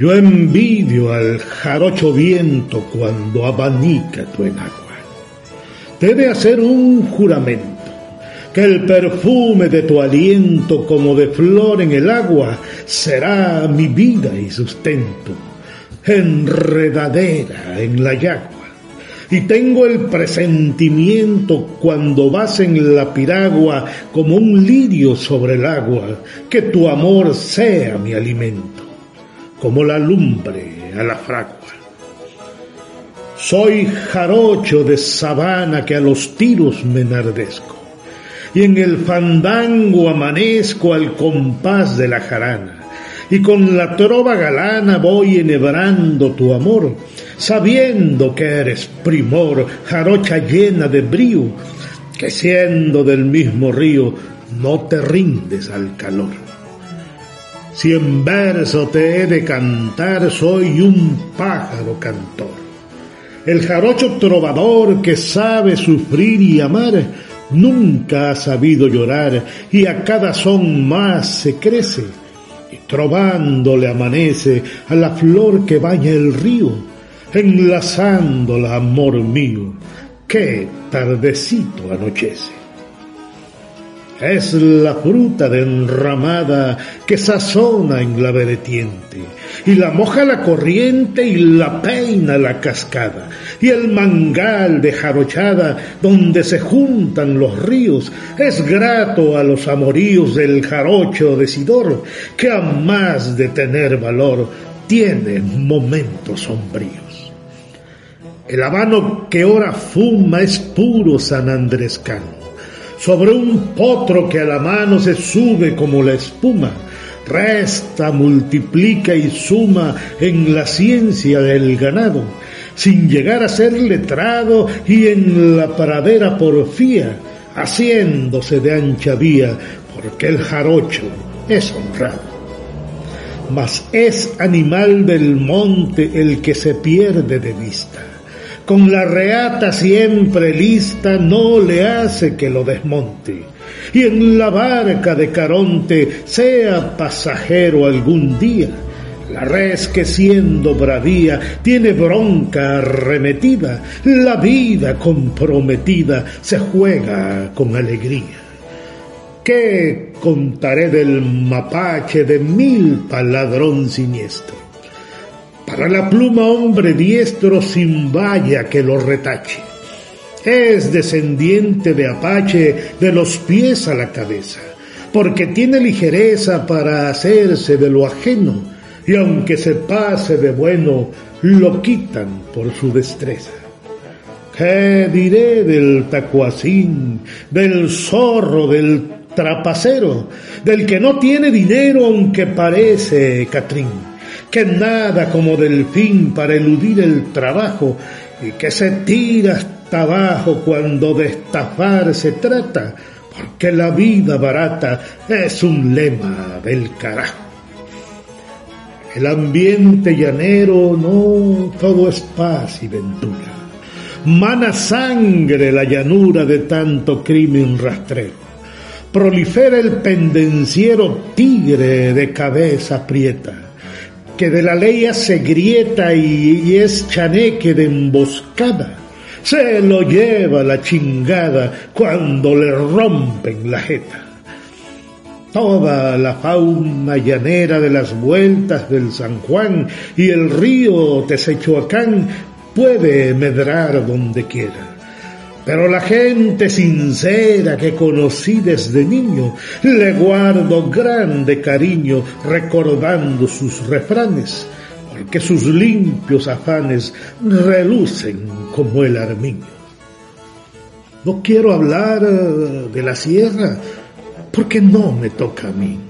Yo envidio al jarocho viento cuando abanica tu enagua. Debe hacer un juramento, que el perfume de tu aliento como de flor en el agua será mi vida y sustento, enredadera en la yagua. Y tengo el presentimiento cuando vas en la piragua como un lirio sobre el agua, que tu amor sea mi alimento, como la lumbre a la fragua. Soy jarocho de sabana que a los tiros me enardezco, y en el fandango amanezco al compás de la jarana y con la trova galana voy enhebrando tu amor, sabiendo que eres primor, jarocha llena de brío, que siendo del mismo río no te rindes al calor. Si en verso te he de cantar, soy un pájaro cantor. El jarocho trovador que sabe sufrir y amar, nunca ha sabido llorar y a cada son más se crece y trovando amanece a la flor que baña el río, enlazándola, amor mío, qué tardecito anochece. Es la fruta de que sazona en la vertiente, y la moja la corriente y la peina la cascada, y el mangal de jarochada donde se juntan los ríos es grato a los amoríos del jarocho de Sidor, que a más de tener valor tiene momentos sombríos. El habano que ora fuma es puro San Andrescano sobre un potro que a la mano se sube como la espuma, resta, multiplica y suma en la ciencia del ganado, sin llegar a ser letrado y en la pradera porfía, haciéndose de ancha vía, porque el jarocho es honrado. Mas es animal del monte el que se pierde de vista con la reata siempre lista no le hace que lo desmonte. Y en la barca de Caronte sea pasajero algún día. La res que siendo bravía tiene bronca arremetida, la vida comprometida se juega con alegría. ¿Qué contaré del mapache de mil paladrón siniestro? Para la pluma hombre diestro sin valla que lo retache. Es descendiente de Apache de los pies a la cabeza, porque tiene ligereza para hacerse de lo ajeno, y aunque se pase de bueno, lo quitan por su destreza. ¿Qué diré del tacuacín, del zorro, del trapacero, del que no tiene dinero aunque parece Catrín? Que nada como delfín para eludir el trabajo y que se tira hasta abajo cuando de estafar se trata, porque la vida barata es un lema del carajo. El ambiente llanero no todo es paz y ventura. Mana sangre la llanura de tanto crimen rastrero. Prolifera el pendenciero tigre de cabeza prieta que de la ley se grieta y, es chaneque de emboscada. Se lo lleva la chingada cuando le rompen la jeta. Toda la fauna llanera de las vueltas del San Juan y el río Tesechoacán puede medrar donde quiera pero la gente sincera que conocí desde niño le guardo grande cariño recordando sus refranes, porque sus limpios afanes relucen como el armiño. No quiero hablar eh, de la sierra porque no me toca a mí.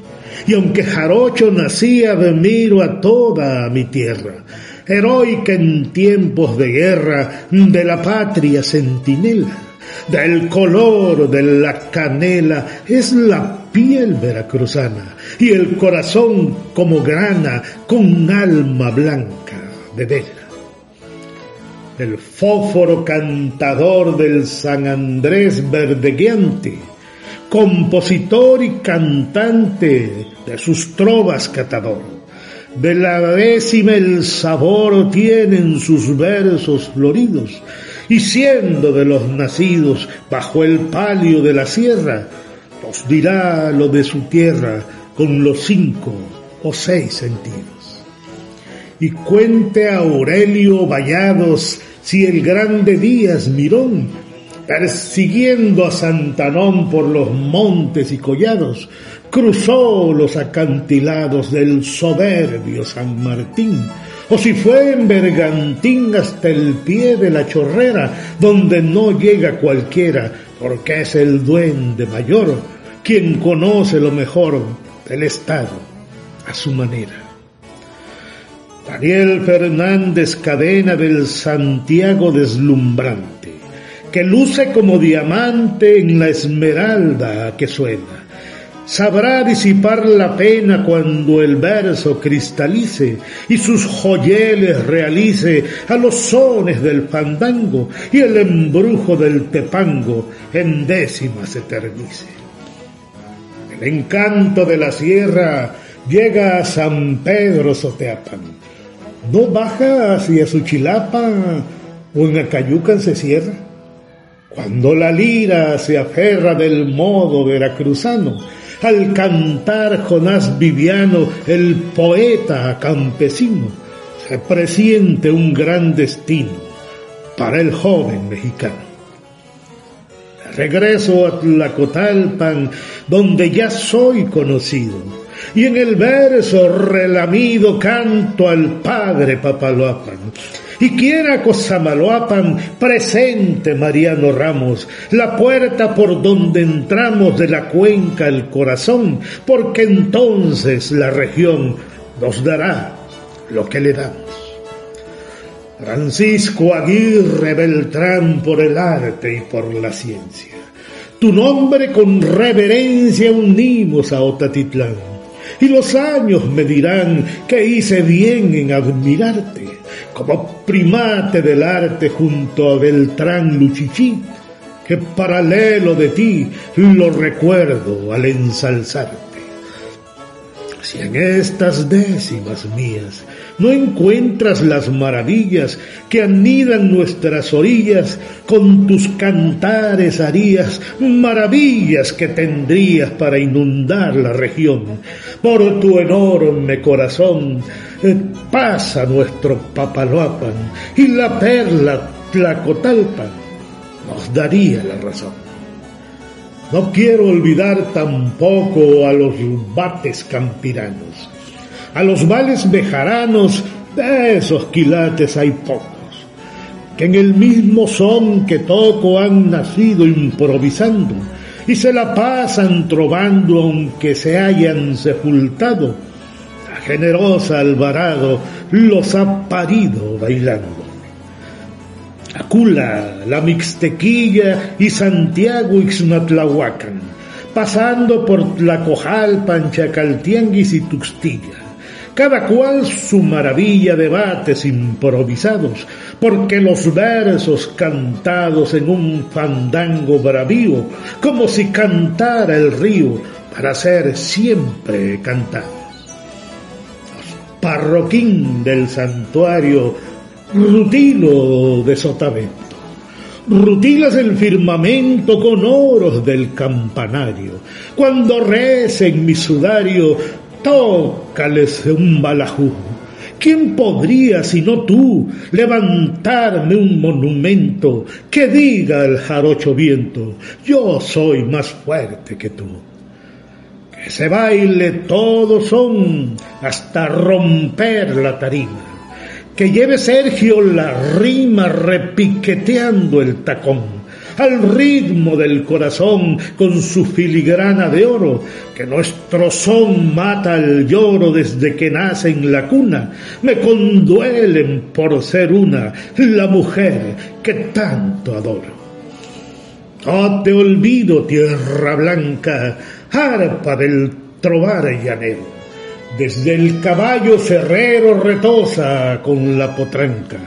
Y aunque jarocho nacía, admiro a toda mi tierra, heroica en tiempos de guerra, de la patria centinela, del color de la canela, es la piel veracruzana y el corazón como grana con alma blanca de vela el fósforo cantador del San Andrés verdegueante, compositor y cantante de sus trovas catador. De la décima el sabor tienen sus versos floridos, y siendo de los nacidos bajo el palio de la sierra, nos dirá lo de su tierra con los cinco o seis sentidos. Y cuente Aurelio Vallados si el grande Díaz Mirón, persiguiendo a Santanón por los montes y collados, cruzó los acantilados del soberbio San Martín, o si fue en Bergantín hasta el pie de la chorrera, donde no llega cualquiera, porque es el duende mayor quien conoce lo mejor del Estado a su manera. Daniel Fernández Cadena del Santiago deslumbrante, que luce como diamante en la esmeralda que suena. Sabrá disipar la pena cuando el verso cristalice y sus joyeles realice a los sones del fandango y el embrujo del tepango en décimas eternice. El encanto de la sierra llega a San Pedro Soteapan no baja hacia Suchilapa o en Acayucan se cierra. Cuando la lira se aferra del modo veracruzano, al cantar Jonás Viviano, el poeta campesino, se presiente un gran destino para el joven mexicano. Regreso a Tlacotalpan, donde ya soy conocido y en el verso relamido canto al Padre Papaloapan. Y quiera Cosamaloapan presente Mariano Ramos, la puerta por donde entramos de la cuenca el corazón, porque entonces la región nos dará lo que le damos. Francisco Aguirre Beltrán por el arte y por la ciencia. Tu nombre con reverencia unimos a Otatitlán y los años me dirán que hice bien en admirarte, como primate del arte junto a Beltrán Luchichí, que paralelo de ti lo recuerdo al ensalzarte. Si en estas décimas mías no encuentras las maravillas que anidan nuestras orillas, con tus cantares harías maravillas que tendrías para inundar la región. Por tu enorme corazón eh, pasa nuestro Papaloapan y la perla Tlacotalpan nos daría la razón. No quiero olvidar tampoco a los bates campiranos. A los vales bejaranos, de esos quilates hay pocos, que en el mismo son que toco han nacido improvisando y se la pasan trovando aunque se hayan sepultado. La generosa Alvarado los ha parido bailando. Acula, La Mixtequilla y Santiago Ixmatlahuacan, pasando por Tlacojalpan, Chacaltianguis y Tuxtilla. Cada cual su maravilla debates improvisados, porque los versos cantados en un fandango bravío, como si cantara el río, para ser siempre cantado. Parroquín del santuario Rutilo de Sotavento. Rutilas el firmamento con oros del campanario. Cuando recen mi sudario, tócales un balajú. ¿Quién podría, sino tú, levantarme un monumento que diga el jarocho viento, yo soy más fuerte que tú? Que se baile todos son hasta romper la tarima que lleve Sergio la rima repiqueteando el tacón, al ritmo del corazón con su filigrana de oro, que nuestro son mata al lloro desde que nace en la cuna, me conduelen por ser una, la mujer que tanto adoro. No te olvido, tierra blanca, arpa del trovar llanero. Desde el caballo ferrero retosa con la potranca,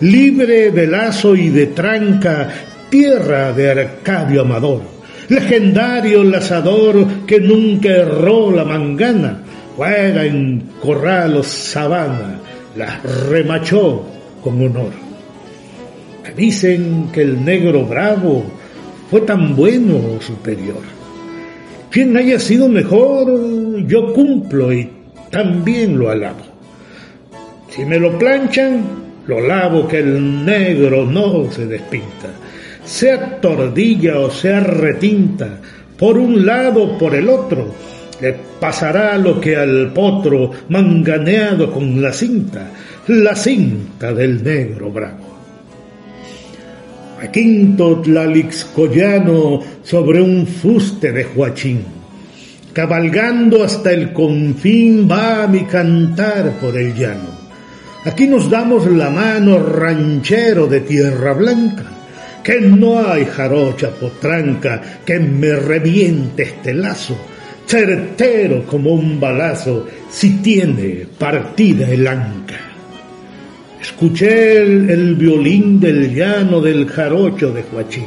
libre de lazo y de tranca, tierra de Arcadio Amador, legendario lazador que nunca erró la mangana, juega en corral o sabana, la remachó con honor. Dicen que el negro bravo fue tan bueno o superior. Quien haya sido mejor, yo cumplo y también lo alabo. Si me lo planchan, lo lavo que el negro no se despinta. Sea tordilla o sea retinta, por un lado o por el otro, le pasará lo que al potro manganeado con la cinta, la cinta del negro bravo a quinto tlalixcoyano sobre un fuste de Huachín. Cabalgando hasta el confín va mi cantar por el llano. Aquí nos damos la mano ranchero de tierra blanca, que no hay jarocha potranca que me reviente este lazo, certero como un balazo si tiene partida el anca. Escuché el, violín del llano del jarocho de Joachín,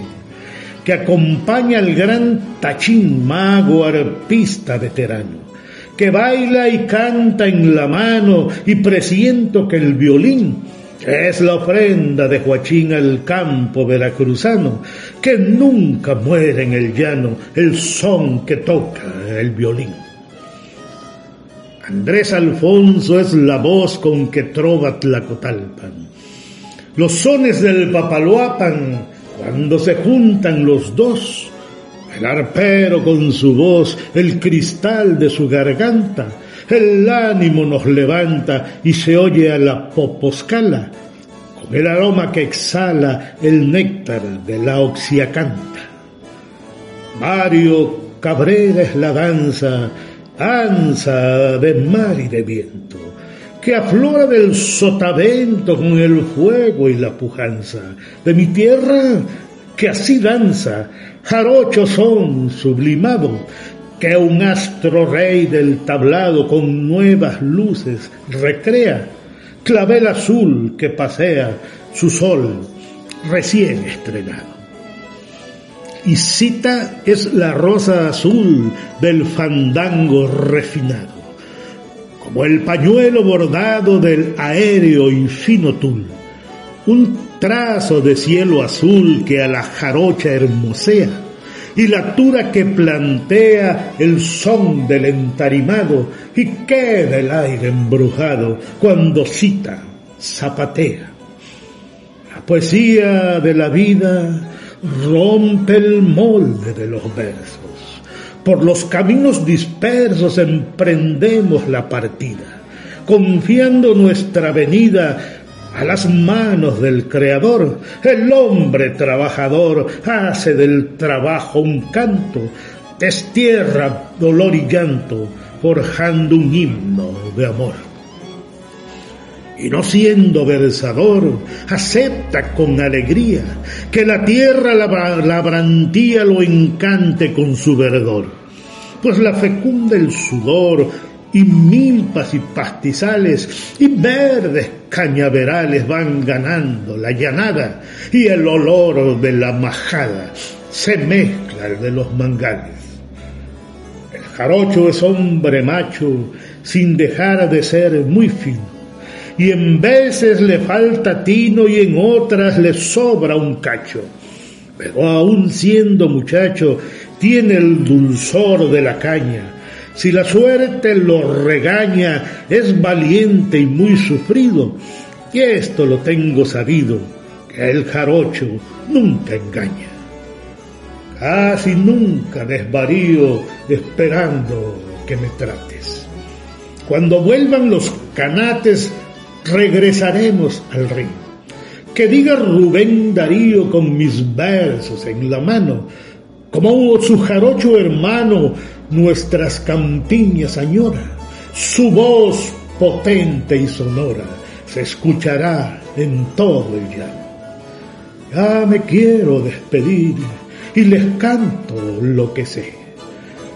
que acompaña al gran tachín mago arpista veterano, que baila y canta en la mano y presiento que el violín es la ofrenda de Joachín al campo veracruzano, que nunca muere en el llano el son que toca el violín. Andrés Alfonso es la voz con que trova Tlacotalpan. Los sones del Papaloapan, cuando se juntan los dos, el arpero con su voz, el cristal de su garganta, el ánimo nos levanta y se oye a la poposcala, con el aroma que exhala el néctar de la oxiacanta. Mario Cabrera es la danza danza de mar y de viento, que aflora del sotavento con el fuego y la pujanza de mi tierra, que así danza, jarocho son sublimado, que un astro rey del tablado con nuevas luces recrea, clavel azul que pasea su sol recién estrenado. Y cita es la rosa azul del fandango refinado, como el pañuelo bordado del aéreo y fino tul, un trazo de cielo azul que a la jarocha hermosea, y la altura que plantea el son del entarimado y queda el aire embrujado cuando cita, zapatea. La poesía de la vida rompe el molde de los versos. Por los caminos dispersos emprendemos la partida, confiando nuestra venida a las manos del Creador. El hombre trabajador hace del trabajo un canto, destierra dolor y llanto, forjando un himno de amor y no siendo versador, acepta con alegría que la tierra labrantía lo encante con su verdor, pues la fecunda el sudor y milpas y pastizales y verdes cañaverales van ganando la llanada y el olor de la majada se mezcla el de los mangales. El jarocho es hombre macho sin dejar de ser muy fino y en veces le falta tino y en otras le sobra un cacho. Pero aún siendo muchacho, tiene el dulzor de la caña. Si la suerte lo regaña, es valiente y muy sufrido. Y esto lo tengo sabido, que el jarocho nunca engaña. Casi nunca desvarío esperando que me trates. Cuando vuelvan los canates regresaremos al río. que diga Rubén Darío con mis versos en la mano, como su jarocho hermano nuestras campiñas añora, su voz potente y sonora se escuchará en todo el llano. Ya me quiero despedir y les canto lo que sé.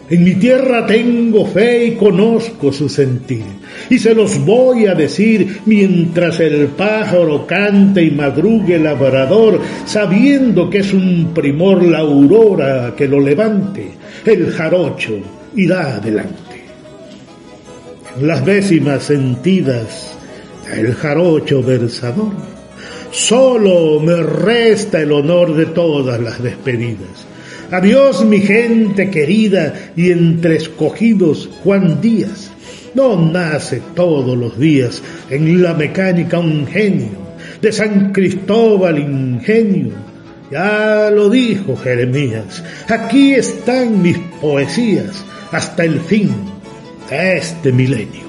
En mi tierra tengo fe y conozco su sentir, y se los voy a decir mientras el pájaro cante y madrugue el labrador, sabiendo que es un primor la aurora que lo levante, el jarocho irá adelante. Las décimas sentidas, el jarocho versador, solo me resta el honor de todas las despedidas Adiós mi gente querida y entre escogidos Juan Díaz. No nace todos los días en la mecánica un genio, de San Cristóbal ingenio. Ya lo dijo Jeremías, aquí están mis poesías hasta el fin de este milenio.